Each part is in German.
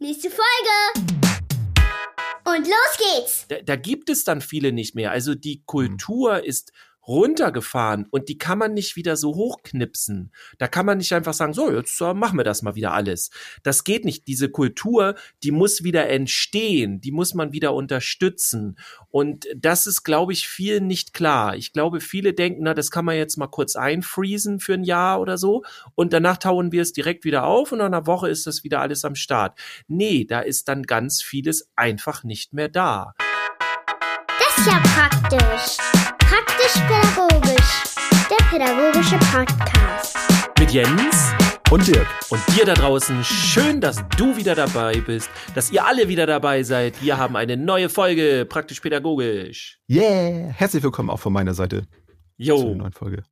Nächste Folge. Und los geht's. Da, da gibt es dann viele nicht mehr. Also die Kultur ist runtergefahren und die kann man nicht wieder so hochknipsen. Da kann man nicht einfach sagen, so, jetzt äh, machen wir das mal wieder alles. Das geht nicht. Diese Kultur, die muss wieder entstehen, die muss man wieder unterstützen. Und das ist, glaube ich, vielen nicht klar. Ich glaube, viele denken, na, das kann man jetzt mal kurz einfriesen für ein Jahr oder so und danach tauen wir es direkt wieder auf und nach einer Woche ist das wieder alles am Start. Nee, da ist dann ganz vieles einfach nicht mehr da. Das ist ja praktisch. Praktisch-pädagogisch. Der pädagogische Podcast. Mit Jens Und Dirk. und dir da draußen. Schön, dass du wieder dabei bist, dass ihr alle wieder dabei seid. Wir haben eine neue Folge, praktisch-pädagogisch. Yeah! Herzlich willkommen auch von meiner Seite zur Jo, neuen Folge.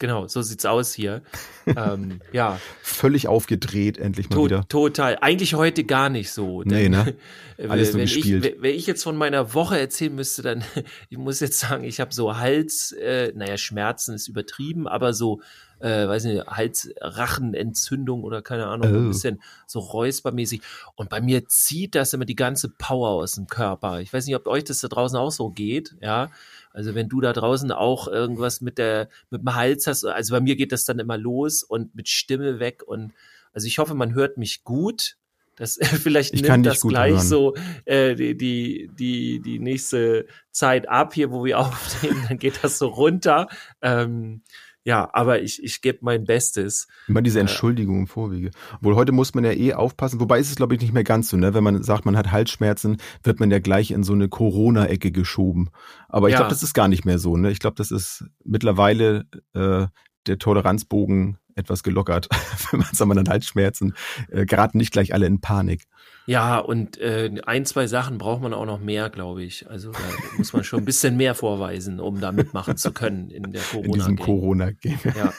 Genau, so sieht's aus hier. ähm, ja, Völlig aufgedreht, endlich mal to wieder. total. Eigentlich heute gar nicht so. Nee, ne? Alles nur wenn gespielt. Ich, wenn- ich jetzt von meiner Woche erzählen müsste, dann, ich muss jetzt sagen, ich habe so Hals, äh, naja, Schmerzen ist übertrieben, aber so, äh, weiß nicht, Halsrachenentzündung oder keine Ahnung, ein Oh. bisschen so räuspermäßig. Und bei mir zieht das immer die ganze Power aus dem Körper. Ich weiß nicht, ob euch das da draußen auch so geht, ja. Also wenn du da draußen auch irgendwas mit der, mit dem Hals hast, also bei mir geht das dann immer los und mit Stimme weg und also ich hoffe, man hört mich gut. Das vielleicht Ich nimmt das gleich hören. so äh, die, die, die, die nächste Zeit ab hier, wo wir aufnehmen, dann geht das so runter. Ähm, ja, aber ich, ich gebe mein Bestes. Immer diese Äh. Entschuldigung im Vorwege. Obwohl heute muss man ja eh aufpassen. Wobei ist es, glaube ich, nicht mehr ganz so, ne? Wenn man sagt, man hat Halsschmerzen, wird man ja gleich in so eine Corona-Ecke geschoben. Aber ich Ja. glaube, das ist gar nicht mehr so, ne? Ich glaube, das ist mittlerweile äh, der Toleranzbogen etwas gelockert. Wenn man man hat Halsschmerzen, äh, geraten nicht gleich alle in Panik. Ja, und äh, ein, zwei Sachen braucht man auch noch mehr, glaube ich. Also da muss man schon ein bisschen mehr vorweisen, um da mitmachen zu können in der In diesem Corona. Corona-Game. Ja,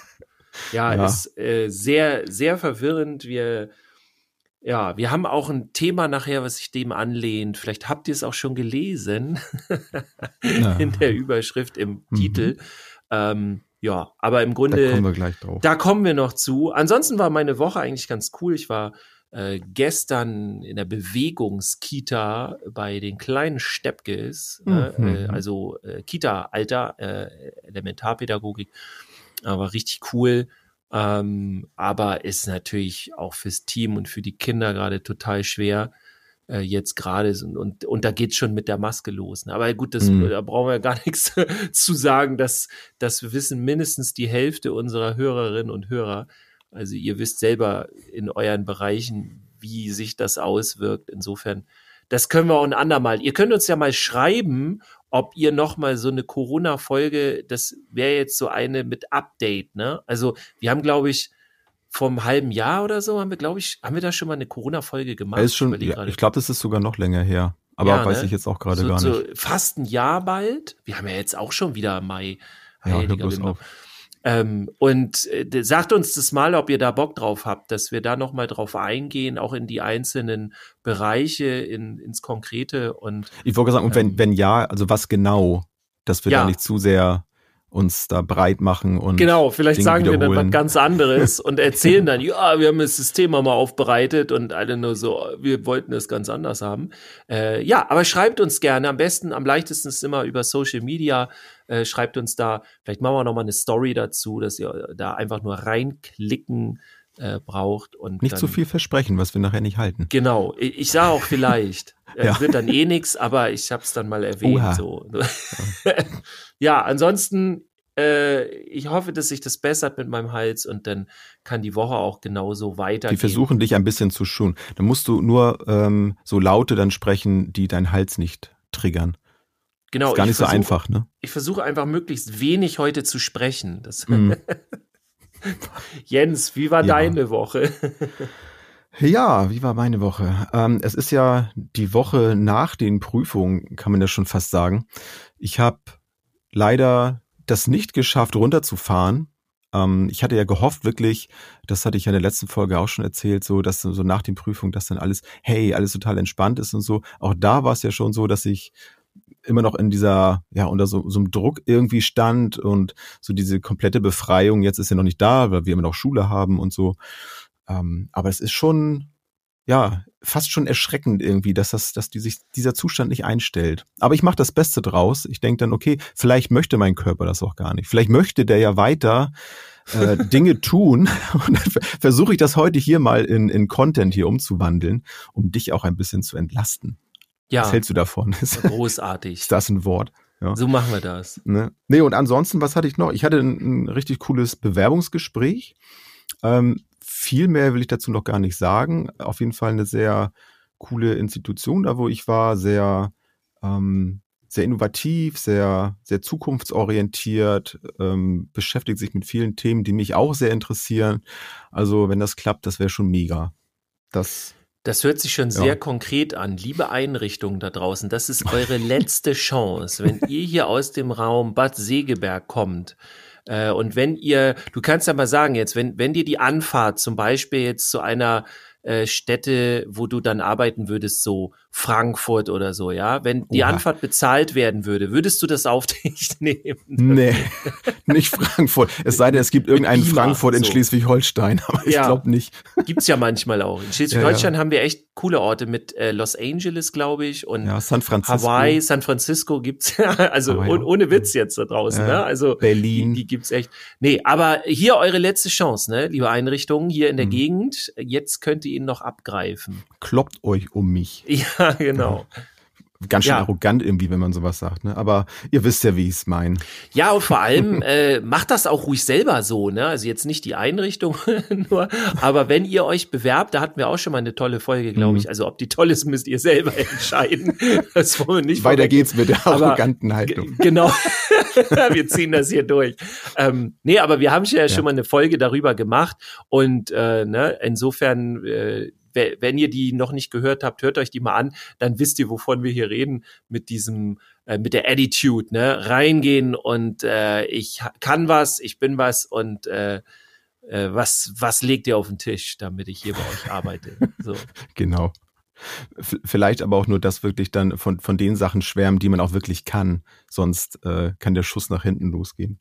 ja, Ja. ist äh, sehr, sehr verwirrend. Wir, ja, wir haben auch ein Thema nachher, was sich dem anlehnt. Vielleicht habt ihr es auch schon gelesen in der Überschrift im Mhm. Titel. Ähm, ja, aber im Da Grunde. kommen wir gleich drauf. Da kommen wir noch zu. Ansonsten war meine Woche eigentlich ganz cool. Ich war äh, gestern in der Bewegungskita bei den kleinen Steppkes, ne? Mhm. äh, also äh, Kita-Alter, äh, Elementarpädagogik. Aber richtig cool. Ähm, aber ist natürlich auch fürs Team und für die Kinder gerade total schwer. Äh, jetzt gerade so- und, und da geht's schon mit der Maske los. Ne? Aber gut, das, Mhm. da brauchen wir gar nichts zu sagen. Das, das wissen mindestens die Hälfte unserer Hörerinnen und Hörer. Also ihr wisst selber in euren Bereichen, wie sich das auswirkt. Insofern, das können wir auch ein andermal. Ihr könnt uns ja mal schreiben, ob ihr noch mal so eine Corona-Folge, das wäre jetzt so eine mit Update, ne? Also wir haben, glaube ich, vom halben Jahr oder so haben wir, glaube ich, haben wir da schon mal eine Corona-Folge gemacht? ist schon, überleg ja, ich glaube, das ist sogar noch länger her. Aber Ja, weiß ne? ich jetzt auch gerade so, gar so nicht. fast ein Jahr bald. Wir haben ja jetzt auch schon wieder Mai. Ja, hör bloß auf. Ähm, und äh, sagt uns das mal, ob ihr da Bock drauf habt, dass wir da noch mal drauf eingehen, auch in die einzelnen Bereiche, in, ins Konkrete und Ich wollte sagen, und wenn, Ähm, wenn ja, also was genau, dass wir Ja. da nicht zu sehr uns da breit machen und genau, vielleicht Dinge sagen wir dann was ganz anderes und erzählen dann, ja, wir haben das Thema mal aufbereitet und alle nur so, wir wollten es ganz anders haben. Äh, ja, aber schreibt uns gerne, am besten, am leichtesten ist immer über Social Media, äh, schreibt uns da, vielleicht machen wir noch mal eine Story dazu, dass ihr da einfach nur reinklicken äh, braucht und nicht zu viel versprechen, was wir nachher nicht halten. Genau, ich, ich sage auch vielleicht. Es Ja. wird dann eh nix, aber ich habe es dann mal erwähnt. So. ja, ansonsten, äh, ich hoffe, dass sich das bessert mit meinem Hals und dann kann die Woche auch genauso weitergehen. Die versuchen dich ein bisschen zu schonen. Da musst du nur ähm, so Laute dann sprechen, die deinen Hals nicht triggern. genau, ist gar ich nicht so versuche- einfach, ne? Ich versuche einfach möglichst wenig heute zu sprechen. Das, Mhm. Jens, wie war Ja. deine Woche? Ja, wie war meine Woche? Ähm, es ist ja die Woche nach den Prüfungen, kann man ja schon fast sagen. Ich habe leider das nicht geschafft, runterzufahren. Ähm, ich hatte ja gehofft, wirklich, das hatte ich ja in der letzten Folge auch schon erzählt, so dass so nach den Prüfungen, dass dann alles, hey, alles total entspannt ist und so. Auch da war es ja schon so, dass ich immer noch in dieser, ja, unter so, so einem Druck irgendwie stand und so diese komplette Befreiung jetzt ist ja noch nicht da, weil wir immer noch Schule haben und so. Ähm, aber es ist schon ja, fast schon erschreckend irgendwie, dass das, dass die sich dieser Zustand nicht einstellt. Aber ich mache das Beste draus. Ich denke dann, okay, vielleicht möchte mein Körper das auch gar nicht. Vielleicht möchte der ja weiter äh, Dinge tun. Und dann versuche ich das heute hier mal in, in Content hier umzuwandeln, um dich auch ein bisschen zu entlasten. Ja. Was hältst du davon? Ist, großartig. Ist das ein Wort? Ja. So machen wir das. Ne? Nee, und ansonsten, was hatte ich noch? Ich hatte ein, ein richtig cooles Bewerbungsgespräch. Ähm, viel mehr will ich dazu noch gar nicht sagen. Auf jeden Fall eine sehr coole Institution, da wo ich war, sehr, ähm, sehr innovativ, sehr, sehr zukunftsorientiert, ähm, beschäftigt sich mit vielen Themen, die mich auch sehr interessieren. Also, wenn das klappt, das wäre schon mega. Das das hört sich schon sehr ja. konkret an. Liebe Einrichtungen da draußen, das ist eure letzte Chance. Wenn ihr hier aus dem Raum Bad Segeberg kommt, äh, und wenn ihr, du kannst ja mal sagen jetzt, wenn, wenn dir die Anfahrt zum Beispiel jetzt zu einer äh, Städte, wo du dann arbeiten würdest, so Frankfurt oder so, ja? Wenn die Oha. Anfahrt bezahlt werden würde, würdest du das auf dich nehmen? Nee, nicht Frankfurt. Es sei denn, es gibt irgendeinen Frankfurt in so. Schleswig-Holstein, aber ich ja. glaube nicht. Gibt's ja manchmal auch. In Schleswig-Holstein ja, ja. haben wir echt coole Orte mit äh, Los Angeles, glaube ich, und San Francisco. Hawaii, San Francisco gibt's ja, also oh, ohne Witz jetzt da draußen, ne? Also Berlin. Die, die, gibt's echt. Nee, aber hier eure letzte Chance, ne, liebe Einrichtungen hier in der hm. Gegend. Jetzt könnt ihr ihn noch abgreifen. Kloppt euch um mich. Ja, genau. Ja. Ganz schön ja. arrogant irgendwie, wenn man sowas sagt, ne? Aber ihr wisst ja, wie ich es meine. Ja, und vor allem äh, macht das auch ruhig selber so, ne? Also jetzt nicht die Einrichtung nur, aber wenn ihr euch bewerbt, da hatten wir auch schon mal eine tolle Folge, glaube mhm. ich. Also ob die toll ist, müsst ihr selber entscheiden. Das wollen wir nicht. Weiter geht's mit der arroganten Haltung. Genau. wir ziehen das hier durch. Ähm, nee, aber wir haben ja, ja, schon mal eine Folge darüber gemacht und äh, ne, insofern äh, wenn ihr die noch nicht gehört habt, hört euch die mal an, dann wisst ihr, wovon wir hier reden, mit diesem, äh, mit der Attitude, ne? Reingehen und äh, ich kann was, ich bin was und äh, äh, was, was legt ihr auf den Tisch, damit ich hier bei euch arbeite? So. genau. Vielleicht aber auch nur das wirklich dann von, von den Sachen schwärmen, die man auch wirklich kann. Sonst äh, kann der Schuss nach hinten losgehen.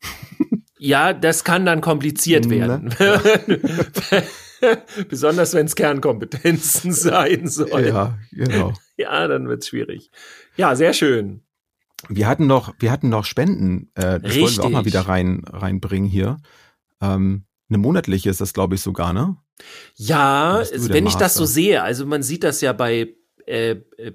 Ja, das kann dann kompliziert ne? werden. Ja. Besonders wenn es Kernkompetenzen sein sollen. Ja, genau. Ja, dann wird's schwierig. Ja, sehr schön. Wir hatten noch, wir hatten noch Spenden. Äh, das Richtig. wollen wir auch mal wieder rein, reinbringen hier. Ähm, eine monatliche ist das, glaube ich, sogar, ne? Ja, wenn ich das so sehe, also man sieht das ja bei äh, äh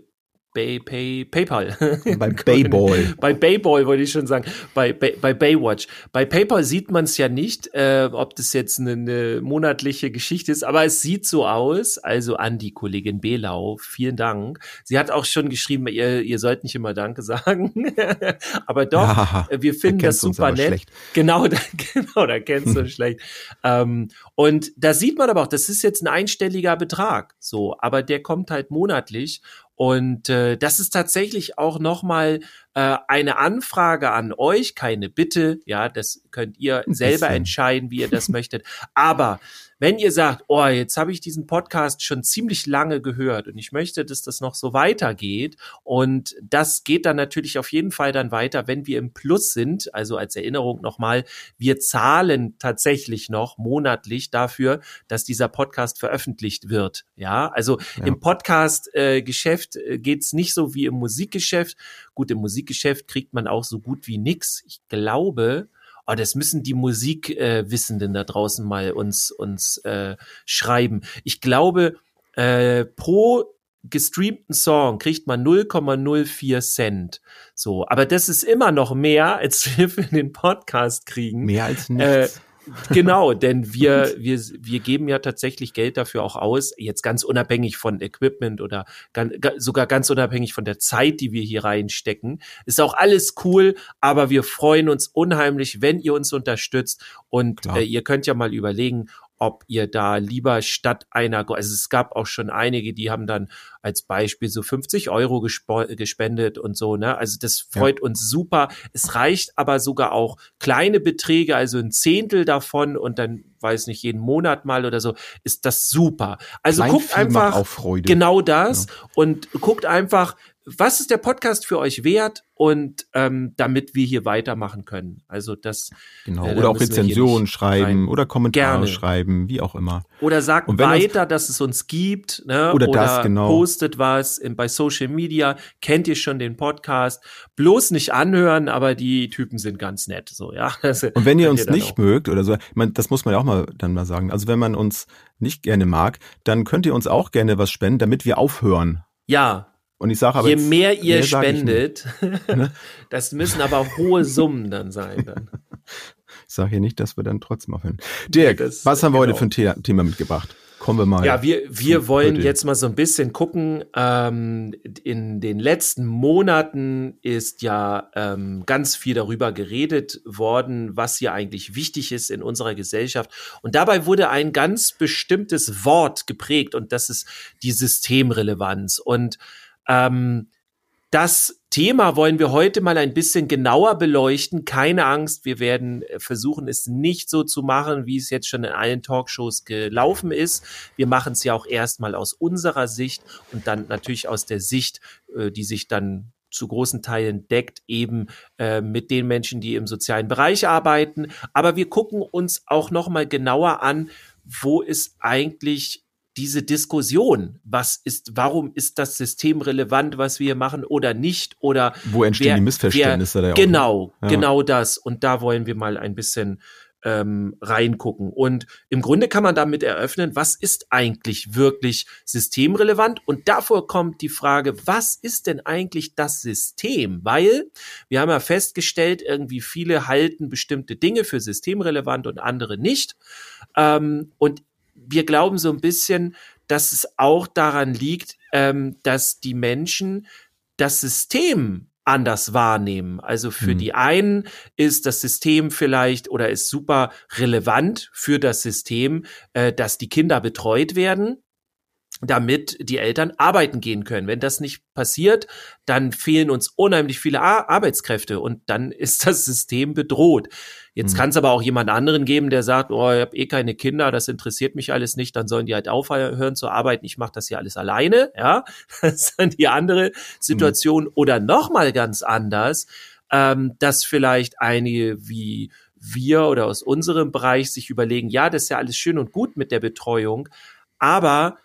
Bay, Pay, PayPal. Bei Bayball. bei Bayball wollte ich schon sagen. Bei, bei, bei Baywatch. Bei PayPal sieht man es ja nicht, äh, ob das jetzt eine, eine monatliche Geschichte ist, aber es sieht so aus. Also an die Kollegin Belau, vielen Dank. Sie hat auch schon geschrieben, ihr, ihr sollt nicht immer Danke sagen. aber doch, ja, wir finden das super nett. Schlecht. Genau, da, genau, da kennst du schlecht. Ähm, und da sieht man aber auch, das ist jetzt ein einstelliger Betrag. So, aber der kommt halt monatlich. Und äh, das ist tatsächlich auch nochmal äh, eine Anfrage an euch, keine Bitte, ja, das könnt ihr selber entscheiden, wie ihr das möchtet. Aber wenn ihr sagt, oh, jetzt habe ich diesen Podcast schon ziemlich lange gehört und ich möchte, dass das noch so weitergeht und das geht dann natürlich auf jeden Fall dann weiter, wenn wir im Plus sind, also als Erinnerung nochmal, wir zahlen tatsächlich noch monatlich dafür, dass dieser Podcast veröffentlicht wird. Ja, also ja. im Podcast-Geschäft äh, äh, geht's nicht so wie im Musikgeschäft. Gut, im Musikgeschäft kriegt man auch so gut wie nix. Ich glaube, oh, das müssen die Musikwissenden äh, da draußen mal uns, uns äh, schreiben. Ich glaube, äh, pro gestreamten Song kriegt man 0,04 Cent. So, aber das ist immer noch mehr, als wir für den Podcast kriegen. Mehr als nichts. Äh, Genau, denn wir, wir, wir geben ja tatsächlich Geld dafür auch aus, jetzt ganz unabhängig von Equipment oder ganz, sogar ganz unabhängig von der Zeit, die wir hier reinstecken. Ist auch alles cool, aber wir freuen uns unheimlich, wenn ihr uns unterstützt. Und äh, ihr könnt ja mal überlegen, ob ihr da lieber statt einer, also es gab auch schon einige, die haben dann als Beispiel so 50 Euro gespendet und so, ne? Also das freut ja. uns super. Es reicht aber sogar auch kleine Beträge, also ein Zehntel davon und dann weiß nicht, jeden Monat mal oder so, ist das super. Also Klein guckt einfach genau das ja. und guckt einfach, was ist der Podcast für euch wert und ähm, damit wir hier weitermachen können. Also das genau äh, oder auch Rezensionen schreiben oder Kommentare Gerne. schreiben, wie auch immer. Oder sagt weiter, dass es uns gibt, ne? oder, oder das genau. postet was in, bei Social Media. Kennt ihr schon den Podcast? Bloß nicht anhören, aber die Typen sind ganz nett, so ja. Also, und wenn ihr uns ihr nicht auch. mögt oder so, ich meine, das muss man ja auch mal dann mal sagen. Also wenn man uns nicht gerne mag, dann könnt ihr uns auch gerne was spenden, damit wir aufhören. Ja, und ich sage aber je mehr ihr mehr spendet, ne? das müssen aber hohe Summen dann sein. Dann. Ich sage hier nicht, dass wir dann trotzdem aufhören. Dirk, nee, was haben wir genau. heute für ein Thema mitgebracht? Kommen wir mal. Ja, wir, wir wollen heute. jetzt mal so ein bisschen gucken. Ähm, in den letzten Monaten ist ja ähm, ganz viel darüber geredet worden, was hier eigentlich wichtig ist in unserer Gesellschaft. Und dabei wurde ein ganz bestimmtes Wort geprägt und das ist die Systemrelevanz. Und ähm, das Thema wollen wir heute mal ein bisschen genauer beleuchten. Keine Angst, wir werden versuchen, es nicht so zu machen, wie es jetzt schon in allen Talkshows gelaufen ist. Wir machen es ja auch erstmal aus unserer Sicht und dann natürlich aus der Sicht, äh, die sich dann zu großen Teilen deckt, eben äh, mit den Menschen, die im sozialen Bereich arbeiten. Aber wir gucken uns auch noch mal genauer an, wo ist eigentlich diese Diskussion, was ist, warum ist das System relevant, was wir machen oder nicht oder wo entstehen wer, die Missverständnisse wer, da ja genau ja. genau das. Und da wollen wir mal ein bisschen ähm, reingucken. Und im Grunde kann man damit eröffnen, was ist eigentlich wirklich systemrelevant? Und davor kommt die Frage, was ist denn eigentlich das System, weil wir haben ja festgestellt, irgendwie viele halten bestimmte Dinge für systemrelevant und andere nicht. Ähm, und wir glauben so ein bisschen, dass es auch daran liegt, ähm, dass die Menschen das System anders wahrnehmen. Also für mhm. die einen ist das System vielleicht oder ist super relevant für das System, äh, dass die Kinder betreut werden damit die Eltern arbeiten gehen können. Wenn das nicht passiert, dann fehlen uns unheimlich viele Ar Arbeitskräfte und dann ist das System bedroht. Jetzt mhm. kann es aber auch jemand anderen geben, der sagt, oh, ich habe eh keine Kinder, das interessiert mich alles nicht, dann sollen die halt aufhören zu arbeiten, ich mache das hier alles alleine, ja. Das ist dann die andere Situation. Mhm. Oder nochmal ganz anders, ähm, dass vielleicht einige wie wir oder aus unserem Bereich sich überlegen, ja, das ist ja alles schön und gut mit der Betreuung, aber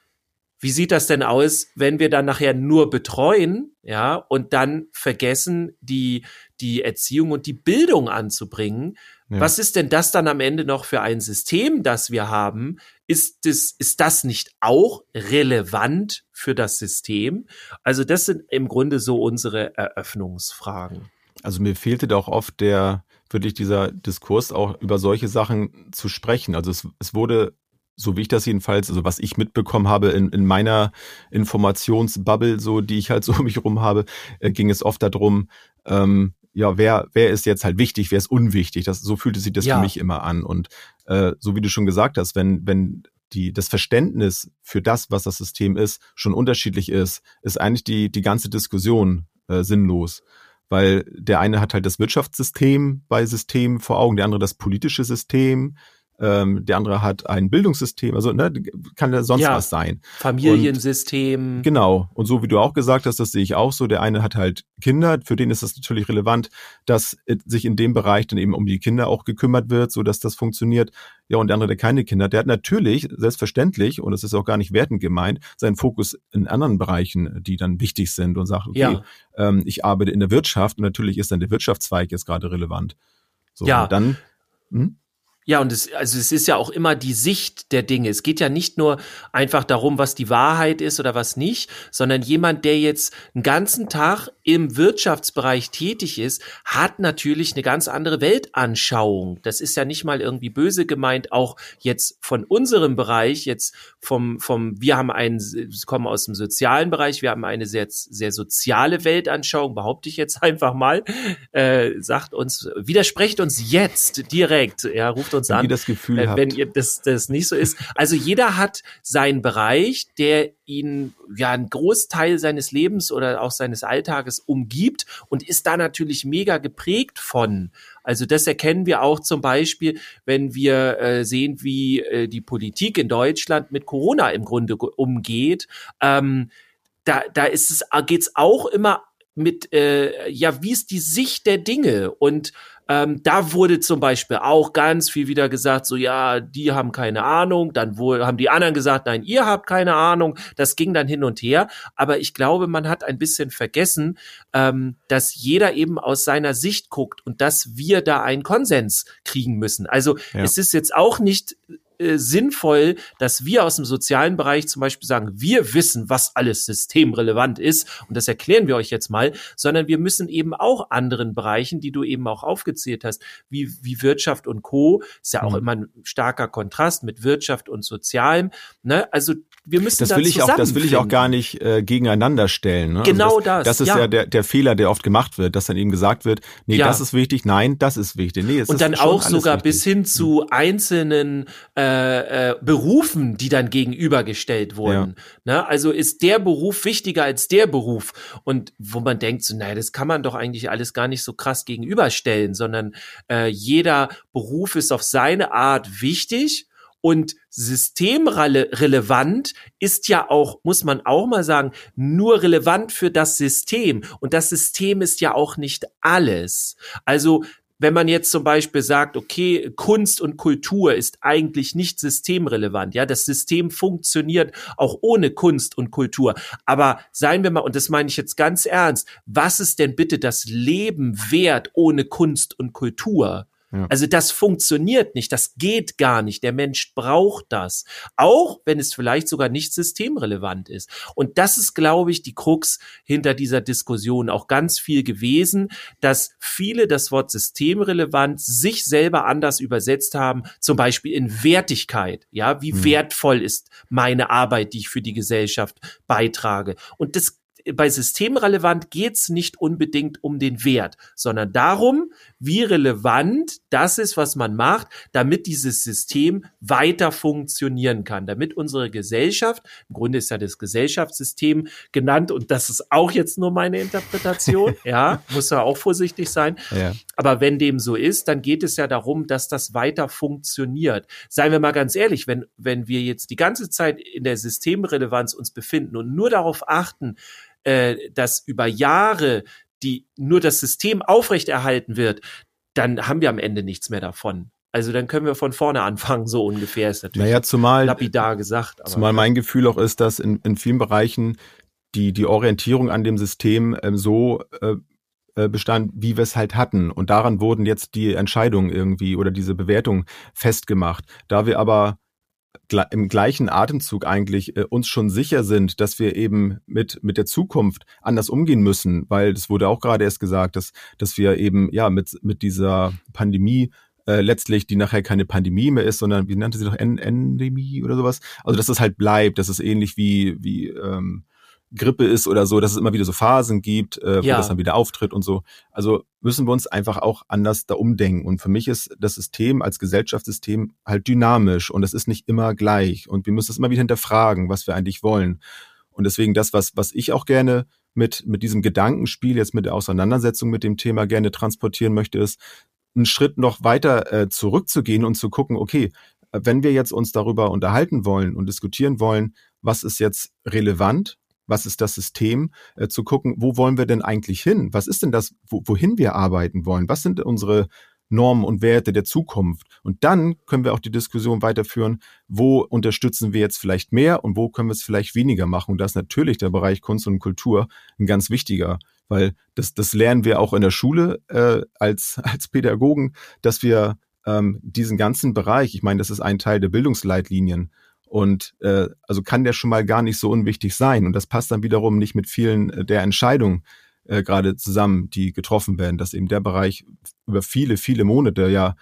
wie sieht das denn aus, wenn wir dann nachher nur betreuen, ja, und dann vergessen, die, die Erziehung und die Bildung anzubringen? Ja. Was ist denn das dann am Ende noch für ein System, das wir haben? Ist das, ist das nicht auch relevant für das System? Also das sind im Grunde so unsere Eröffnungsfragen. Also mir fehlte da auch oft der, wirklich dieser Diskurs auch über solche Sachen zu sprechen. Also es, es wurde so wie ich das jedenfalls, also was ich mitbekommen habe in, in meiner Informationsbubble, so die ich halt so um mich rum habe, äh, ging es oft darum, ähm, ja, wer, wer ist jetzt halt wichtig, wer ist unwichtig. Das, so fühlte sich das ja. für mich immer an. Und äh, so wie du schon gesagt hast, wenn, wenn die, das Verständnis für das, was das System ist, schon unterschiedlich ist, ist eigentlich die, die ganze Diskussion äh, sinnlos. Weil der eine hat halt das Wirtschaftssystem bei Systemen vor Augen, der andere das politische System, ähm, der andere hat ein Bildungssystem, also ne, kann ja sonst ja, was sein. Familiensystem. Und, genau. Und so wie du auch gesagt hast, das sehe ich auch so. Der eine hat halt Kinder, für den ist das natürlich relevant, dass sich in dem Bereich dann eben um die Kinder auch gekümmert wird, so dass das funktioniert. Ja, und der andere, der keine Kinder hat, der hat natürlich, selbstverständlich, und das ist auch gar nicht wertend gemeint, seinen Fokus in anderen Bereichen, die dann wichtig sind und sagt, okay, ja. ähm, ich arbeite in der Wirtschaft und natürlich ist dann der Wirtschaftszweig jetzt gerade relevant. So, ja, dann. Hm? Ja, und es, also es ist ja auch immer die Sicht der Dinge. Es geht ja nicht nur einfach darum, was die Wahrheit ist oder was nicht, sondern jemand, der jetzt einen ganzen Tag im Wirtschaftsbereich tätig ist, hat natürlich eine ganz andere Weltanschauung. Das ist ja nicht mal irgendwie böse gemeint, auch jetzt von unserem Bereich, jetzt vom, vom, wir haben einen, kommen aus dem sozialen Bereich, wir haben eine sehr, sehr soziale Weltanschauung, behaupte ich jetzt einfach mal, äh, sagt uns, widersprecht uns jetzt direkt, ja, ruft uns uns wenn an. Ihr das Gefühl äh, wenn habt. ihr das, das nicht so ist. Also jeder hat seinen Bereich, der ihn ja einen Großteil seines Lebens oder auch seines Alltages umgibt und ist da natürlich mega geprägt von. Also das erkennen wir auch zum Beispiel, wenn wir äh, sehen, wie äh, die Politik in Deutschland mit Corona im Grunde umgeht. Ähm, da, da ist es, geht's auch immer mit, äh, ja, wie ist die Sicht der Dinge? Und ähm, da wurde zum Beispiel auch ganz viel wieder gesagt, so ja, die haben keine Ahnung, dann wohl haben die anderen gesagt, nein, ihr habt keine Ahnung. Das ging dann hin und her. Aber ich glaube, man hat ein bisschen vergessen, ähm, dass jeder eben aus seiner Sicht guckt und dass wir da einen Konsens kriegen müssen. Also ja. es ist jetzt auch nicht äh, sinnvoll, dass wir aus dem sozialen Bereich zum Beispiel sagen, wir wissen, was alles systemrelevant ist und das erklären wir euch jetzt mal, sondern wir müssen eben auch anderen Bereichen, die du eben auch aufgezählt hast, wie, wie Wirtschaft und Co., ist ja auch mhm. immer ein starker Kontrast mit Wirtschaft und Sozialem, ne? Also wir müssen das will ich auch, das will ich auch gar nicht äh, gegeneinander stellen. Ne? Genau also das, das. Das ist ja, ja der, der Fehler, der oft gemacht wird, dass dann eben gesagt wird, nee, ja. das ist wichtig, nein, das ist wichtig. Nee, und dann auch sogar wichtig. bis hin zu mhm. einzelnen äh, äh, Berufen, die dann gegenübergestellt wurden. Ja. Ne? Also ist der Beruf wichtiger als der Beruf. Und wo man denkt, so, naja, das kann man doch eigentlich alles gar nicht so krass gegenüberstellen, sondern äh, jeder Beruf ist auf seine Art wichtig und systemrelevant ist ja auch, muss man auch mal sagen, nur relevant für das System. Und das System ist ja auch nicht alles. Also wenn man jetzt zum Beispiel sagt, okay, Kunst und Kultur ist eigentlich nicht systemrelevant, ja, das System funktioniert auch ohne Kunst und Kultur. Aber seien wir mal, und das meine ich jetzt ganz ernst, was ist denn bitte das Leben wert ohne Kunst und Kultur? Also das funktioniert nicht, das geht gar nicht. Der Mensch braucht das, auch wenn es vielleicht sogar nicht systemrelevant ist. Und das ist, glaube ich, die Krux hinter dieser Diskussion auch ganz viel gewesen, dass viele das Wort systemrelevant sich selber anders übersetzt haben, zum Beispiel in Wertigkeit. Ja, wie mhm. wertvoll ist meine Arbeit, die ich für die Gesellschaft beitrage? Und das bei systemrelevant geht's nicht unbedingt um den Wert, sondern darum, wie relevant das ist, was man macht, damit dieses System weiter funktionieren kann, damit unsere Gesellschaft, im Grunde ist ja das Gesellschaftssystem genannt und das ist auch jetzt nur meine Interpretation, ja, muss ja auch vorsichtig sein. Ja. Aber wenn dem so ist, dann geht es ja darum, dass das weiter funktioniert. Seien wir mal ganz ehrlich, wenn, wenn wir jetzt die ganze Zeit in der Systemrelevanz uns befinden und nur darauf achten, äh, dass über Jahre die nur das System aufrechterhalten wird, dann haben wir am Ende nichts mehr davon. Also dann können wir von vorne anfangen, so ungefähr ist natürlich naja, zumal, lapidar gesagt. Zumal mein Gefühl auch ist, dass in, in vielen Bereichen die, die Orientierung an dem System ähm, so äh, äh bestand, wie wir es halt hatten. Und daran wurden jetzt die Entscheidungen irgendwie oder diese Bewertungen festgemacht. Da wir aber im gleichen Atemzug eigentlich äh, uns schon sicher sind, dass wir eben mit mit der Zukunft anders umgehen müssen, weil das wurde auch gerade erst gesagt, dass dass wir eben ja mit mit dieser Pandemie äh, letztlich, die nachher keine Pandemie mehr ist, sondern wie nannte sie doch Endemie oder sowas. Also dass es halt bleibt, dass es ähnlich wie wie ähm, Grippe ist oder so, dass es immer wieder so Phasen gibt, äh, wo ja. das dann wieder auftritt und so. Also müssen wir uns einfach auch anders da umdenken. Und für mich ist das System als Gesellschaftssystem halt dynamisch und es ist nicht immer gleich. Und wir müssen es immer wieder hinterfragen, was wir eigentlich wollen. Und deswegen das, was, was ich auch gerne mit, mit diesem Gedankenspiel, jetzt mit der Auseinandersetzung mit dem Thema gerne transportieren möchte, ist, einen Schritt noch weiter äh, zurückzugehen und zu gucken, okay, wenn wir jetzt uns darüber unterhalten wollen und diskutieren wollen, was ist jetzt relevant, was ist das System, äh, zu gucken, wo wollen wir denn eigentlich hin? Was ist denn das, wo, wohin wir arbeiten wollen? Was sind unsere Normen und Werte der Zukunft? Und dann können wir auch die Diskussion weiterführen, wo unterstützen wir jetzt vielleicht mehr und wo können wir es vielleicht weniger machen? Und da ist natürlich der Bereich Kunst und Kultur ein ganz wichtiger weil das, das lernen wir auch in der Schule äh, als, als Pädagogen, dass wir ähm, diesen ganzen Bereich, ich meine, das ist ein Teil der Bildungsleitlinien, und äh, also kann der schon mal gar nicht so unwichtig sein. Und das passt dann wiederum nicht mit vielen äh, der Entscheidungen äh, gerade zusammen, die getroffen werden, dass eben der Bereich über viele, viele Monate ja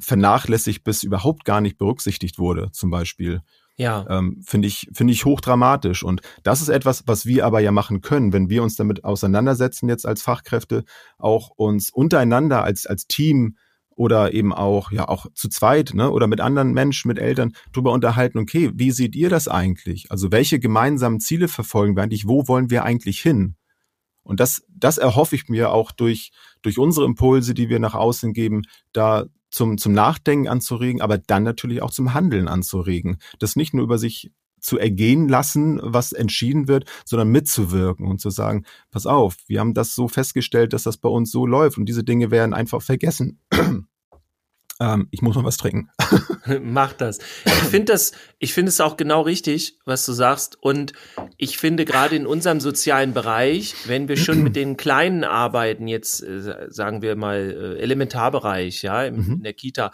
vernachlässigt bis überhaupt gar nicht berücksichtigt wurde, zum Beispiel. Ja. Ähm, finde ich, finde ich hochdramatisch. Und das ist etwas, was wir aber ja machen können, wenn wir uns damit auseinandersetzen, jetzt als Fachkräfte, auch uns untereinander als, als Team oder eben auch, ja, auch zu zweit, ne, oder mit anderen Menschen, mit Eltern drüber unterhalten, okay, wie seht ihr das eigentlich? Also welche gemeinsamen Ziele verfolgen wir eigentlich? Wo wollen wir eigentlich hin? Und das, das erhoffe ich mir auch durch, durch unsere Impulse, die wir nach außen geben, da zum, zum Nachdenken anzuregen, aber dann natürlich auch zum Handeln anzuregen. Das nicht nur über sich zu ergehen lassen, was entschieden wird, sondern mitzuwirken und zu sagen, pass auf, wir haben das so festgestellt, dass das bei uns so läuft und diese Dinge werden einfach vergessen. ähm, ich muss mal was trinken. Mach das. Ich finde das, ich finde es auch genau richtig, was du sagst. Und ich finde gerade in unserem sozialen Bereich, wenn wir schon mit den Kleinen arbeiten, jetzt äh, sagen wir mal äh, Elementarbereich, ja, in, mhm. in der Kita,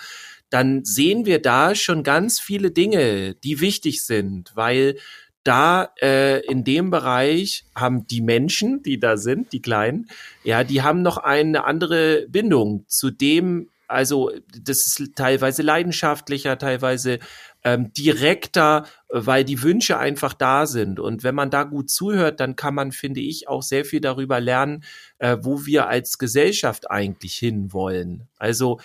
dann sehen wir da schon ganz viele Dinge, die wichtig sind, weil da äh, in dem Bereich haben die Menschen, die da sind, die Kleinen, ja, die haben noch eine andere Bindung zu dem, also das ist teilweise leidenschaftlicher, teilweise ähm, direkter, weil die Wünsche einfach da sind. Und wenn man da gut zuhört, dann kann man, finde ich, auch sehr viel darüber lernen, äh, wo wir als Gesellschaft eigentlich hinwollen. Also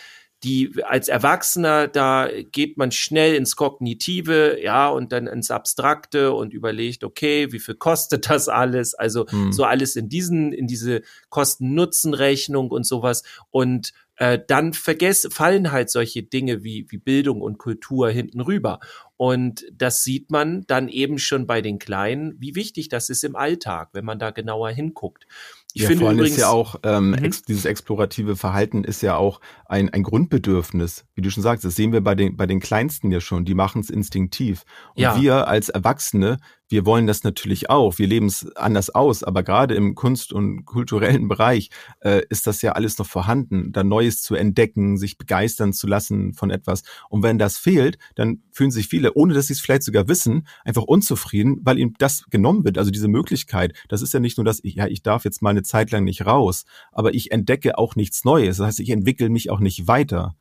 die als Erwachsener, da geht man schnell ins Kognitive, ja, und dann ins Abstrakte und überlegt, okay, wie viel kostet das alles? Also hm. so alles in diesen, in diese Kosten-Nutzen-Rechnung und sowas. Und äh, dann vergessen, fallen halt solche Dinge wie, wie Bildung und Kultur hinten rüber. Und das sieht man dann eben schon bei den Kleinen, wie wichtig das ist im Alltag, wenn man da genauer hinguckt. Ich ja, finde vor allem übrigens, ist ja auch ähm, mhm. ex, dieses explorative Verhalten ist ja auch ein, ein Grundbedürfnis, wie du schon sagst. Das sehen wir bei den bei den Kleinsten ja schon. Die machen es instinktiv. Und ja. wir als Erwachsene wir wollen das natürlich auch, wir leben es anders aus, aber gerade im Kunst- und kulturellen Bereich äh, ist das ja alles noch vorhanden, da Neues zu entdecken, sich begeistern zu lassen von etwas. Und wenn das fehlt, dann fühlen sich viele, ohne dass sie es vielleicht sogar wissen, einfach unzufrieden, weil ihnen das genommen wird, also diese Möglichkeit. Das ist ja nicht nur, dass ich, ja, ich darf jetzt mal eine Zeit lang nicht raus, aber ich entdecke auch nichts Neues. Das heißt, ich entwickle mich auch nicht weiter.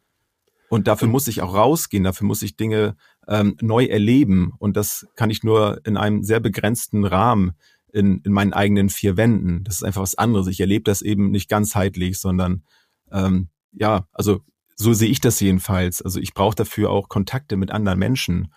Und dafür muss ich auch rausgehen, dafür muss ich Dinge ähm, neu erleben. Und das kann ich nur in einem sehr begrenzten Rahmen in, in meinen eigenen vier Wänden. Das ist einfach was anderes. Ich erlebe das eben nicht ganzheitlich, sondern ähm, ja, also so sehe ich das jedenfalls. Also ich brauche dafür auch Kontakte mit anderen Menschen.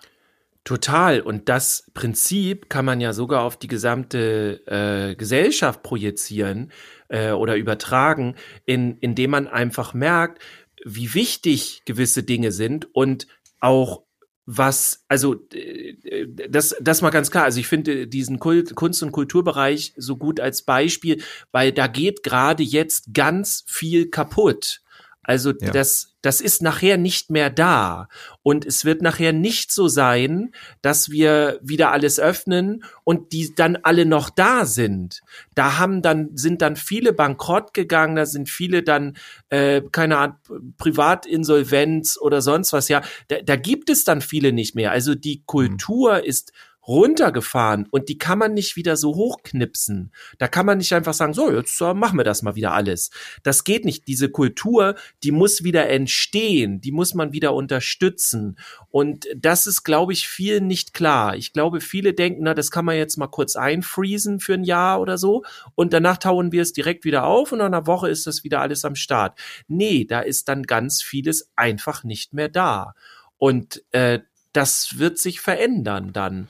Total. Und das Prinzip kann man ja sogar auf die gesamte äh, Gesellschaft projizieren äh, oder übertragen, in, indem man einfach merkt, wie wichtig gewisse Dinge sind und auch was, also äh, das, das mal ganz klar. Also ich finde diesen Kult, Kunst- und Kulturbereich so gut als Beispiel, weil da geht gerade jetzt ganz viel kaputt. Also ja. das, das ist nachher nicht mehr da. Und es wird nachher nicht so sein, dass wir wieder alles öffnen und die dann alle noch da sind. Da haben dann, sind dann viele bankrott gegangen, da sind viele dann, äh, keine Art Privatinsolvenz oder sonst was. Ja, da, da gibt es dann viele nicht mehr. Also die Kultur mhm. ist runtergefahren und die kann man nicht wieder so hochknipsen. Da kann man nicht einfach sagen, so, jetzt uh, machen wir das mal wieder alles. Das geht nicht. Diese Kultur, die muss wieder entstehen, die muss man wieder unterstützen. Und das ist, glaube ich, vielen nicht klar. Ich glaube, viele denken, na, das kann man jetzt mal kurz einfriesen für ein Jahr oder so und danach tauen wir es direkt wieder auf und nach einer Woche ist das wieder alles am Start. Nee, da ist dann ganz vieles einfach nicht mehr da. Und äh, das wird sich verändern dann.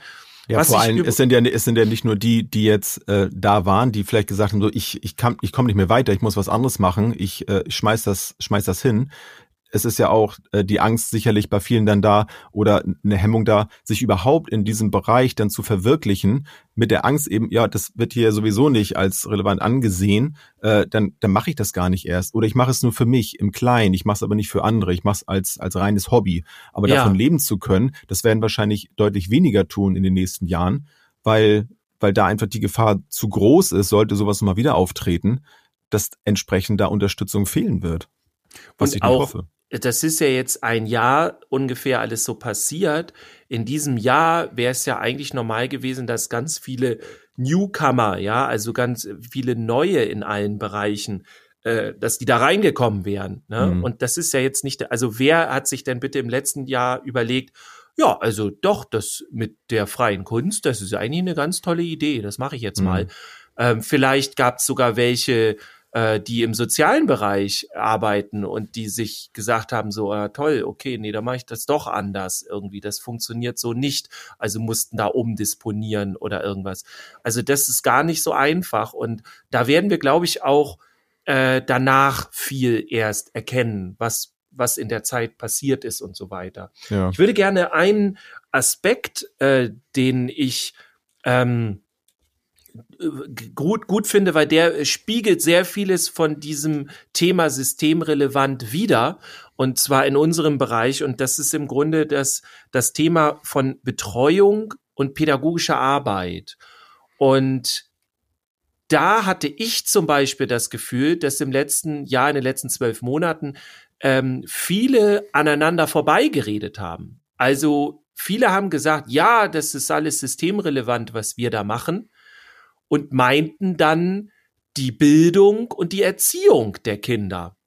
Ja, Was vor allem, es sind ja, es sind ja nicht nur die, die jetzt äh, da waren, die vielleicht gesagt haben, so ich, ich kann, ich komme nicht mehr weiter, ich muss was anderes machen, ich, äh, ich schmeiß das, schmeiß das hin es ist ja auch äh, die Angst sicherlich bei vielen dann da oder eine Hemmung da, sich überhaupt in diesem Bereich dann zu verwirklichen, mit der Angst eben, ja, das wird hier sowieso nicht als relevant angesehen, äh, dann, dann mache ich das gar nicht erst. Oder ich mache es nur für mich im Kleinen, ich mache es aber nicht für andere, ich mache es als, als reines Hobby. Aber ja. davon leben zu können, das werden wahrscheinlich deutlich weniger tun in den nächsten Jahren, weil, weil da einfach die Gefahr zu groß ist, sollte sowas mal wieder auftreten, dass entsprechend da Unterstützung fehlen wird. Was und ich auch, hoffe das ist ja jetzt ein Jahr ungefähr alles so passiert. In diesem Jahr wäre es ja eigentlich normal gewesen, dass ganz viele Newcomer, ja, also ganz viele neue in allen Bereichen, äh, dass die da reingekommen wären. Ne? Mhm. Und das ist ja jetzt nicht, also wer hat sich denn bitte im letzten Jahr überlegt, ja, also doch, das mit der freien Kunst, das ist eigentlich eine ganz tolle Idee, das mache ich jetzt mhm. mal. Ähm, vielleicht gab es sogar welche, äh, die im sozialen Bereich arbeiten und die sich gesagt haben, so äh, toll, okay, nee, da mache ich das doch anders irgendwie. Das funktioniert so nicht. Also mussten da umdisponieren oder irgendwas. Also das ist gar nicht so einfach. Und da werden wir, glaube ich, auch äh, danach viel erst erkennen, was was in der Zeit passiert ist und so weiter. Ja. Ich würde gerne einen Aspekt, äh, den ich ähm, gut, gut finde, weil der spiegelt sehr vieles von diesem Thema systemrelevant wider. Und zwar in unserem Bereich. Und das ist im Grunde das, das Thema von Betreuung und pädagogischer Arbeit. Und da hatte ich zum Beispiel das Gefühl, dass im letzten Jahr, in den letzten zwölf Monaten, ähm, viele aneinander vorbeigeredet haben. Also viele haben gesagt, ja, das ist alles systemrelevant, was wir da machen und meinten dann die Bildung und die Erziehung der Kinder.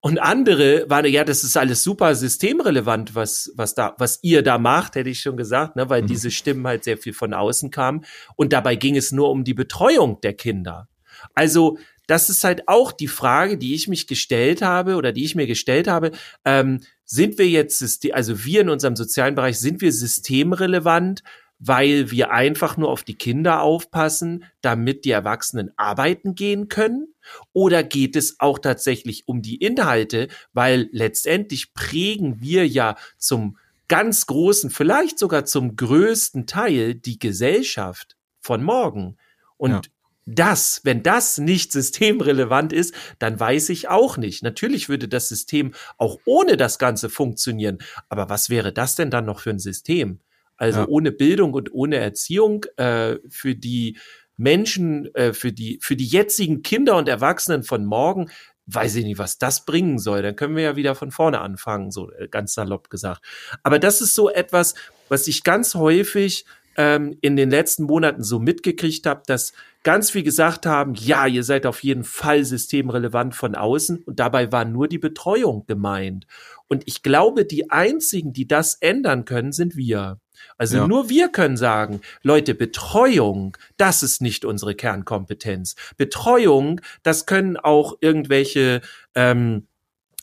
Und andere waren, ja, das ist alles super systemrelevant, was, was da, was ihr da macht, hätte ich schon gesagt, ne, weil mhm. diese Stimmen halt sehr viel von außen kamen. Und dabei ging es nur um die Betreuung der Kinder. Also, das ist halt auch die Frage, die ich mich gestellt habe oder die ich mir gestellt habe. Ähm, sind wir jetzt, also wir in unserem sozialen Bereich, sind wir systemrelevant? Weil wir einfach nur auf die Kinder aufpassen, damit die Erwachsenen arbeiten gehen können? Oder geht es auch tatsächlich um die Inhalte, weil letztendlich prägen wir ja zum ganz großen, vielleicht sogar zum größten Teil die Gesellschaft von morgen. Und ja. das, wenn das nicht systemrelevant ist, dann weiß ich auch nicht. Natürlich würde das System auch ohne das Ganze funktionieren. Aber was wäre das denn dann noch für ein System? Also ja. ohne Bildung und ohne Erziehung äh, für die Menschen, äh, für die, für die jetzigen Kinder und Erwachsenen von morgen, weiß ich nicht, was das bringen soll. Dann können wir ja wieder von vorne anfangen, so äh, ganz salopp gesagt. Aber das ist so etwas, was ich ganz häufig ähm, in den letzten Monaten so mitgekriegt habe, dass ganz viel gesagt haben, ja, ihr seid auf jeden Fall systemrelevant von außen und dabei war nur die Betreuung gemeint. Und ich glaube, die einzigen, die das ändern können, sind wir. Also ja. nur wir können sagen, Leute, Betreuung, das ist nicht unsere Kernkompetenz. Betreuung, das können auch irgendwelche ähm,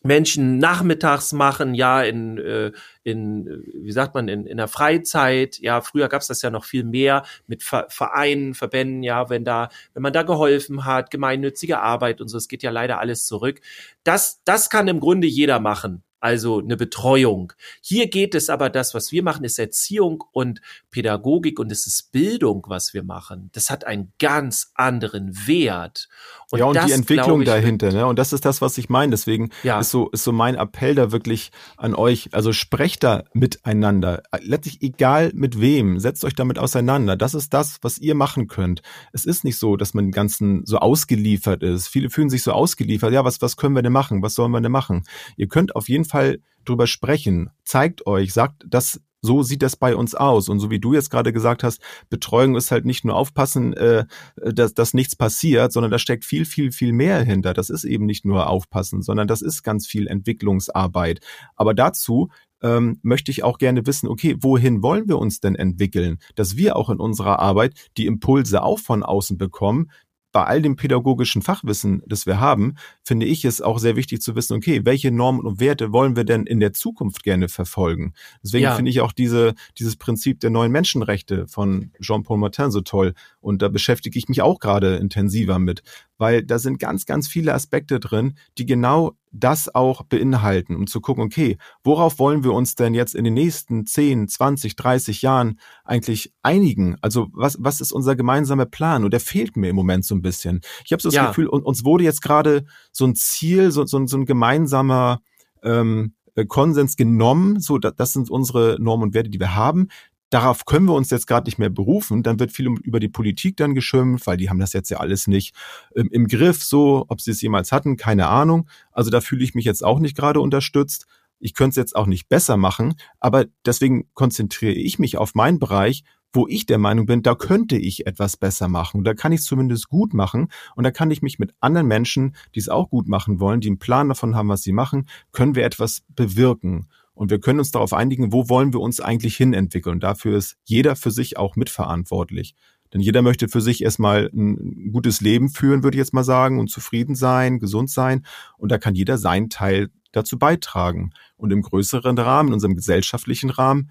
Menschen nachmittags machen, ja, in, äh, in wie sagt man, in, in der Freizeit. Ja, früher gab's das ja noch viel mehr mit Vereinen, Verbänden, ja, wenn da, wenn man da geholfen hat, gemeinnützige Arbeit und so, es geht ja leider alles zurück. Das, das kann im Grunde jeder machen also eine Betreuung. Hier geht es aber, das, was wir machen, ist Erziehung und Pädagogik und es ist Bildung, was wir machen. Das hat einen ganz anderen Wert. Und ja, und das, die Entwicklung ich, dahinter, ne? Und das ist das, was ich meine. Deswegen ja. ist so, ist so mein Appell da wirklich an euch. Also sprecht da miteinander. Letztlich egal mit wem. Setzt euch damit auseinander. Das ist das, was ihr machen könnt. Es ist nicht so, dass man den ganzen so ausgeliefert ist. Viele fühlen sich so ausgeliefert. Ja, was, was können wir denn machen? Was sollen wir denn machen? Ihr könnt auf jeden Fall Fall drüber sprechen. Zeigt euch, sagt, das so sieht das bei uns aus. Und so wie du jetzt gerade gesagt hast, Betreuung ist halt nicht nur aufpassen, äh, dass, dass nichts passiert, sondern da steckt viel, viel, viel mehr hinter. Das ist eben nicht nur aufpassen, sondern das ist ganz viel Entwicklungsarbeit. Aber dazu ähm, möchte ich auch gerne wissen, okay, wohin wollen wir uns denn entwickeln? Dass wir auch in unserer Arbeit die Impulse auch von außen bekommen, bei all dem pädagogischen Fachwissen, das wir haben, finde ich es auch sehr wichtig zu wissen, okay, welche Normen und Werte wollen wir denn in der Zukunft gerne verfolgen? Deswegen ja. finde ich auch diese, dieses Prinzip der neuen Menschenrechte von Jean-Paul Martin so toll. Und da beschäftige ich mich auch gerade intensiver mit, weil da sind ganz, ganz viele Aspekte drin, die genau das auch beinhalten, um zu gucken, okay, worauf wollen wir uns denn jetzt in den nächsten 10, 20, 30 Jahren eigentlich einigen? Also was, was ist unser gemeinsamer Plan? Und der fehlt mir im Moment so ein bisschen. Ich habe so das ja. Gefühl, uns wurde jetzt gerade so ein Ziel, so, so, so ein gemeinsamer ähm, Konsens genommen, so das sind unsere Normen und Werte, die wir haben darauf können wir uns jetzt gerade nicht mehr berufen. Dann wird viel über die Politik dann geschimpft, weil die haben das jetzt ja alles nicht ähm, im Griff, so, ob sie es jemals hatten, keine Ahnung. Also da fühle ich mich jetzt auch nicht gerade unterstützt. Ich könnte es jetzt auch nicht besser machen, aber deswegen konzentriere ich mich auf meinen Bereich, wo ich der Meinung bin, da könnte ich etwas besser machen. Da kann ich es zumindest gut machen und da kann ich mich mit anderen Menschen, die es auch gut machen wollen, die einen Plan davon haben, was sie machen, können wir etwas bewirken. Und wir können uns darauf einigen, wo wollen wir uns eigentlich hin entwickeln. dafür ist jeder für sich auch mitverantwortlich. Denn jeder möchte für sich erstmal ein gutes Leben führen, würde ich jetzt mal sagen, und zufrieden sein, gesund sein. Und da kann jeder seinen Teil dazu beitragen. Und im größeren Rahmen, in unserem gesellschaftlichen Rahmen,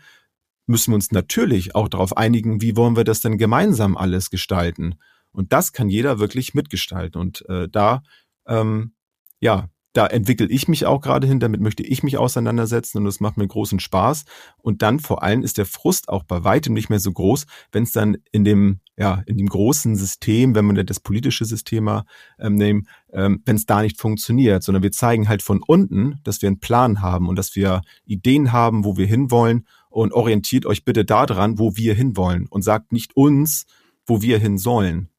müssen wir uns natürlich auch darauf einigen, wie wollen wir das denn gemeinsam alles gestalten. Und das kann jeder wirklich mitgestalten. Und äh, da, ähm, ja, da entwickle ich mich auch gerade hin, damit möchte ich mich auseinandersetzen und das macht mir großen Spaß. Und dann vor allem ist der Frust auch bei weitem nicht mehr so groß, wenn es dann in dem, ja, in dem großen System, wenn man das politische System ähm, nehmen, ähm, wenn es da nicht funktioniert, sondern wir zeigen halt von unten, dass wir einen Plan haben und dass wir Ideen haben, wo wir hinwollen und orientiert euch bitte daran, wo wir hinwollen und sagt nicht uns, wo wir hin sollen.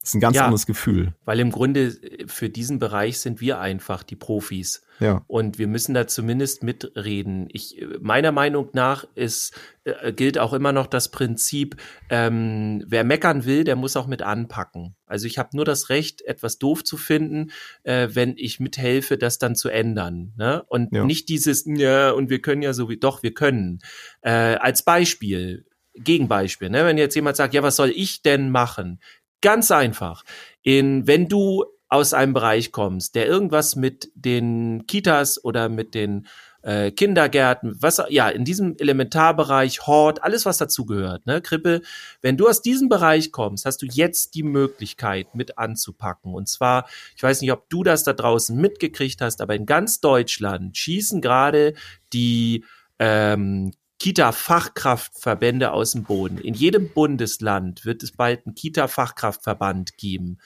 Das ist ein ganz ja, anderes Gefühl. Weil im Grunde äh, für diesen Bereich sind wir einfach die Profis. Ja. Und wir müssen da zumindest mitreden. Ich, äh, meiner Meinung nach ist, äh, gilt auch immer noch das Prinzip, ähm, wer meckern will, der muss auch mit anpacken. Also ich habe nur das Recht, etwas doof zu finden, äh, wenn ich mithelfe, das dann zu ändern. Ne? Und ja. nicht dieses, ja, und wir können ja so wie, doch, wir können. Äh, als Beispiel, Gegenbeispiel, ne? wenn jetzt jemand sagt, ja, was soll ich denn machen? Ganz einfach. In, wenn du aus einem Bereich kommst, der irgendwas mit den Kitas oder mit den äh, Kindergärten, was ja in diesem Elementarbereich, Hort, alles was dazugehört, ne, Krippe, wenn du aus diesem Bereich kommst, hast du jetzt die Möglichkeit mit anzupacken. Und zwar, ich weiß nicht, ob du das da draußen mitgekriegt hast, aber in ganz Deutschland schießen gerade die ähm, Kita-Fachkraftverbände aus dem Boden. In jedem Bundesland wird es bald einen Kita-Fachkraftverband geben.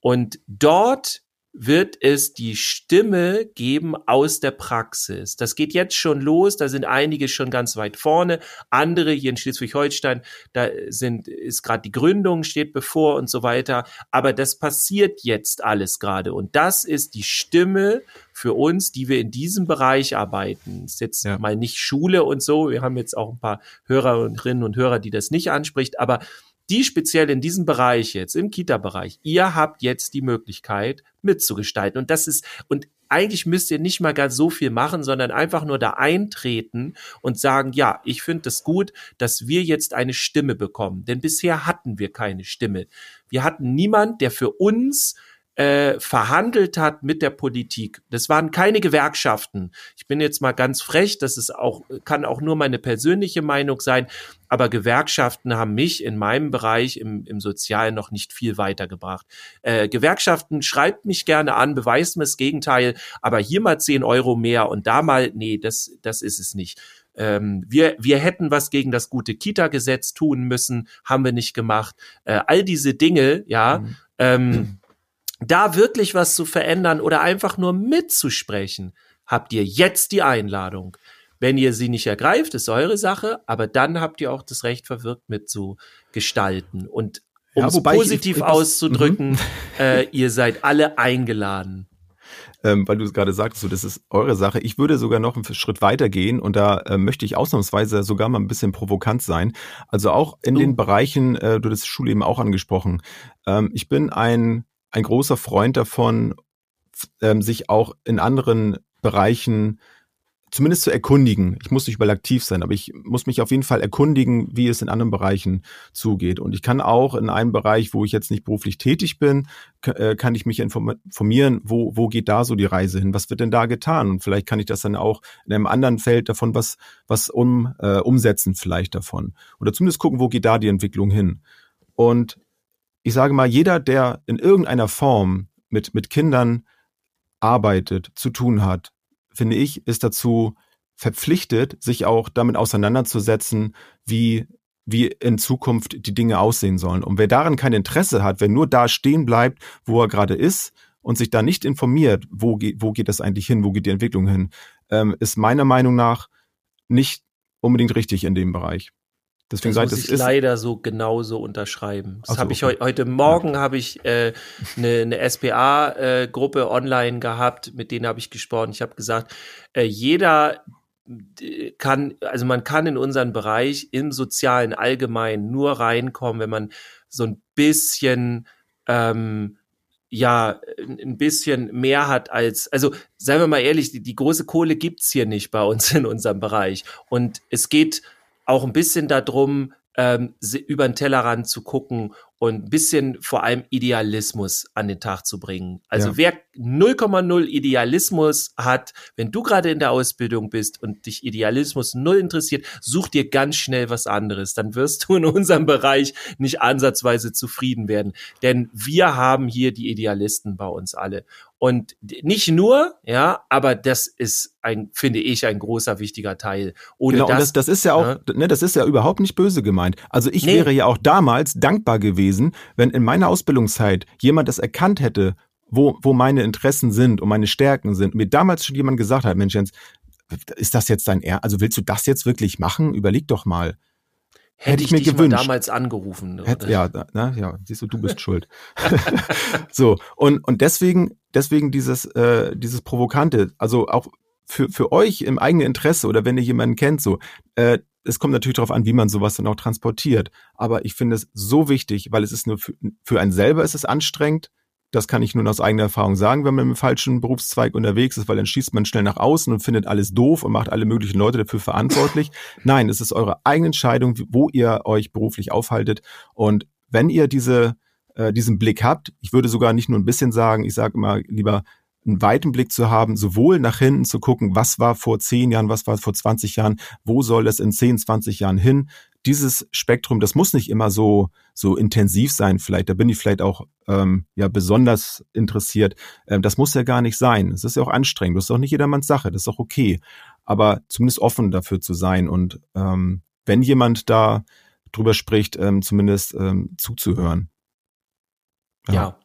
Und dort wird es die Stimme geben aus der Praxis. Das geht jetzt schon los, da sind einige schon ganz weit vorne, andere hier in Schleswig-Holstein, da sind ist gerade die Gründung steht bevor und so weiter, aber das passiert jetzt alles gerade und das ist die Stimme für uns, die wir in diesem Bereich arbeiten. ist jetzt ja. mal nicht Schule und so, wir haben jetzt auch ein paar Hörerinnen und Hörer, die das nicht anspricht, aber die speziell in diesem Bereich jetzt, im Kita-Bereich, ihr habt jetzt die Möglichkeit mitzugestalten. Und das ist, und eigentlich müsst ihr nicht mal gar so viel machen, sondern einfach nur da eintreten und sagen, ja, ich finde es das gut, dass wir jetzt eine Stimme bekommen. Denn bisher hatten wir keine Stimme. Wir hatten niemand, der für uns äh, verhandelt hat mit der Politik. Das waren keine Gewerkschaften. Ich bin jetzt mal ganz frech, das ist auch, kann auch nur meine persönliche Meinung sein, aber Gewerkschaften haben mich in meinem Bereich im, im Sozialen noch nicht viel weitergebracht. Äh, Gewerkschaften schreibt mich gerne an, beweist mir das Gegenteil, aber hier mal zehn Euro mehr und da mal, nee, das, das ist es nicht. Ähm, wir, wir hätten was gegen das gute Kita-Gesetz tun müssen, haben wir nicht gemacht. Äh, all diese Dinge, ja, mhm. ähm, da wirklich was zu verändern oder einfach nur mitzusprechen, habt ihr jetzt die Einladung. Wenn ihr sie nicht ergreift, ist eure Sache, aber dann habt ihr auch das Recht, verwirkt mitzugestalten. Und um ja, es positiv ich, ich, auszudrücken, äh, ihr seid alle eingeladen. Ähm, weil du es gerade sagtest, so, das ist eure Sache. Ich würde sogar noch einen Schritt weiter gehen und da äh, möchte ich ausnahmsweise sogar mal ein bisschen provokant sein. Also auch in uh. den Bereichen, äh, du das Schule eben auch angesprochen. Ähm, ich bin ein ein großer Freund davon, ähm, sich auch in anderen Bereichen zumindest zu erkundigen. Ich muss nicht überall aktiv sein, aber ich muss mich auf jeden Fall erkundigen, wie es in anderen Bereichen zugeht. Und ich kann auch in einem Bereich, wo ich jetzt nicht beruflich tätig bin, äh, kann ich mich informieren, wo, wo geht da so die Reise hin? Was wird denn da getan? Und vielleicht kann ich das dann auch in einem anderen Feld davon was, was um, äh, umsetzen vielleicht davon. Oder zumindest gucken, wo geht da die Entwicklung hin? Und ich sage mal, jeder, der in irgendeiner Form mit, mit Kindern arbeitet, zu tun hat, finde ich, ist dazu verpflichtet, sich auch damit auseinanderzusetzen, wie, wie in Zukunft die Dinge aussehen sollen. Und wer daran kein Interesse hat, wer nur da stehen bleibt, wo er gerade ist und sich da nicht informiert, wo geht, wo geht das eigentlich hin, wo geht die Entwicklung hin, ähm, ist meiner Meinung nach nicht unbedingt richtig in dem Bereich. Deswegen das muss ich leider so genauso unterschreiben. Das so, habe ich okay. heute Morgen ja. habe ich äh, eine, eine SPA-Gruppe äh, online gehabt, mit denen habe ich gesprochen. Ich habe gesagt, äh, jeder kann, also man kann in unseren Bereich im Sozialen allgemein nur reinkommen, wenn man so ein bisschen ähm, ja ein bisschen mehr hat als, also seien wir mal ehrlich, die, die große Kohle gibt's hier nicht bei uns in unserem Bereich. Und es geht auch ein bisschen darum, ähm, über den Tellerrand zu gucken und ein bisschen vor allem Idealismus an den Tag zu bringen. Also Ja. wer 0,0 Idealismus hat, wenn du gerade in der Ausbildung bist und dich Idealismus null interessiert, such dir ganz schnell was anderes. Dann wirst du in unserem Bereich nicht ansatzweise zufrieden werden. Denn wir haben hier die Idealisten bei uns alle. Und nicht nur, ja, aber das ist ein, finde ich, ein großer, wichtiger Teil. Ohne Genau, und das, das, das ist ja auch, ne, das ist ja überhaupt nicht böse gemeint. Also ich Nee. wäre ja auch damals dankbar gewesen, wenn in meiner Ausbildungszeit jemand das erkannt hätte, wo, wo meine Interessen sind und meine Stärken sind. Mir damals schon jemand gesagt hat, Mensch Jens, ist das jetzt dein Er? Also willst du das jetzt wirklich machen? Überleg doch mal. hätte hätte ich, ich mir gewünscht. mal damals angerufen. Hätt, ja, da- na, ja, siehst du, du bist schuld. so, und, und deswegen, deswegen dieses, äh, dieses Provokante, also auch für, für euch im eigenen Interesse oder wenn ihr jemanden kennt, so, äh, es kommt natürlich darauf an, wie man sowas dann auch transportiert. Aber ich finde es so wichtig, weil es ist nur für, für einen selber ist es anstrengend. Das kann ich nun aus eigener Erfahrung sagen, wenn man im falschen Berufszweig unterwegs ist, weil dann schießt man schnell nach außen und findet alles doof und macht alle möglichen Leute dafür verantwortlich. Nein, es ist eure eigene Entscheidung, wo ihr euch beruflich aufhaltet. Und wenn ihr diese, äh, diesen Blick habt, ich würde sogar nicht nur ein bisschen sagen, ich sage immer lieber einen weiten Blick zu haben, sowohl nach hinten zu gucken, was war vor 10 Jahren, was war vor 20 Jahren, wo soll es in 10, 20 Jahren hin. Dieses Spektrum, das muss nicht immer so, so intensiv sein, vielleicht, da bin ich vielleicht auch ähm, ja besonders interessiert. Ähm, das muss ja gar nicht sein. Es ist ja auch anstrengend, das ist auch nicht jedermanns Sache, das ist auch okay. Aber zumindest offen dafür zu sein und ähm, wenn jemand da drüber spricht, ähm, zumindest ähm, zuzuhören. Ja,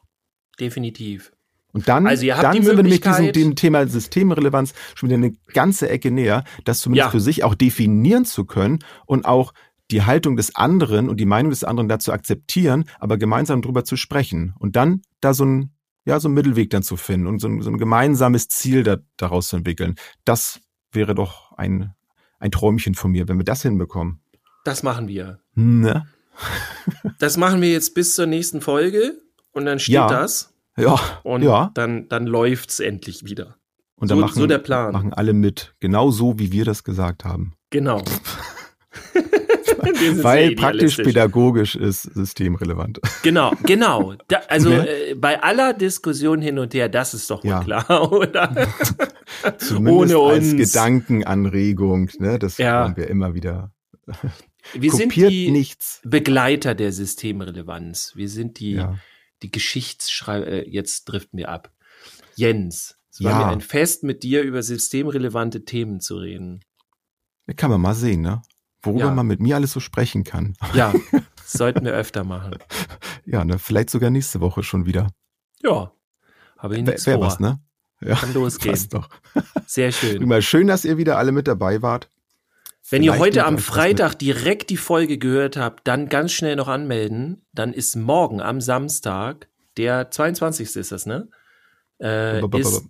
definitiv. Und dann, Also dann sind wir nämlich diesem, dem Thema Systemrelevanz schon wieder eine ganze Ecke näher, das zumindest Ja. für sich auch definieren zu können und auch die Haltung des anderen und die Meinung des anderen dazu akzeptieren, aber gemeinsam drüber zu sprechen und dann da so ein ja so einen Mittelweg dann zu finden und so ein, so ein gemeinsames Ziel da, daraus zu entwickeln. Das wäre doch ein ein Träumchen von mir, wenn wir das hinbekommen. Das machen wir. Ne? Das machen wir jetzt bis zur nächsten Folge und dann steht Ja. das Ja, und ja. dann, dann läuft's endlich wieder. Und dann so- machen, so der Plan. machen alle mit, genau so wie wir das gesagt haben. Genau. Sind Weil praktisch pädagogisch ist systemrelevant. Genau, genau. Da, also Ne? äh, bei aller Diskussion hin und her, das ist doch wohl Ja. klar, oder? Zumindest Ohne als uns. Gedankenanregung. Ne? Das Ja. hören wir immer wieder. Wir sind Kopiert die nichts. Begleiter der Systemrelevanz. Wir sind die, Ja. Die Geschichtsschreiber. Äh, jetzt driften wir ab. Jens, es war Ja. mir ein Fest, mit dir über systemrelevante Themen zu reden. Kann man mal sehen, ne? Worüber Ja. man mit mir alles so sprechen kann. Ja, sollten wir öfter machen. Ja, ne? Vielleicht sogar nächste Woche schon wieder. Ja, habe ich nichts wär vor. was, ne? Ja, Kann losgehen. passt doch. Sehr schön. Immer schön, dass ihr wieder alle mit dabei wart. Wenn ihr heute am Freitag direkt die Folge gehört habt, dann ganz schnell noch anmelden. Dann ist morgen am Samstag, der 22. ist das, ne? Äh, ist,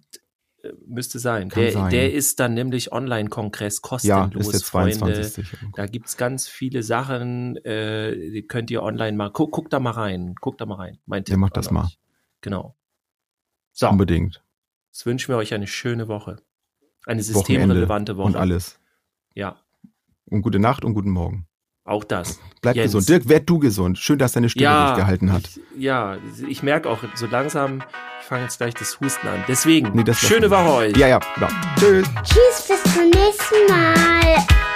äh, müsste sein. Der, sein. der ist dann nämlich Online-Kongress Ja, kostenlos, ist der Freunde. 22. Da gibt's ganz viele Sachen, äh, die könnt ihr online mal, guck, guck da mal rein, guck da mal rein. Mein Tipp Ja, macht das mal. euch. Genau. So, Unbedingt. jetzt wünschen wir euch eine schöne Woche. Eine Wochenende systemrelevante Woche. und alles. Ja, Und gute Nacht und guten Morgen. auch das. Bleib Jens. gesund. Dirk, werd du gesund. Schön, dass deine Stimme durchgehalten hat. Ich, ja, ich merke auch so langsam, ich fange jetzt gleich das Husten an. Deswegen, Nee, schöne. Woche euch. Ja, ja, genau. Tschüss. Tschüss, bis zum nächsten Mal.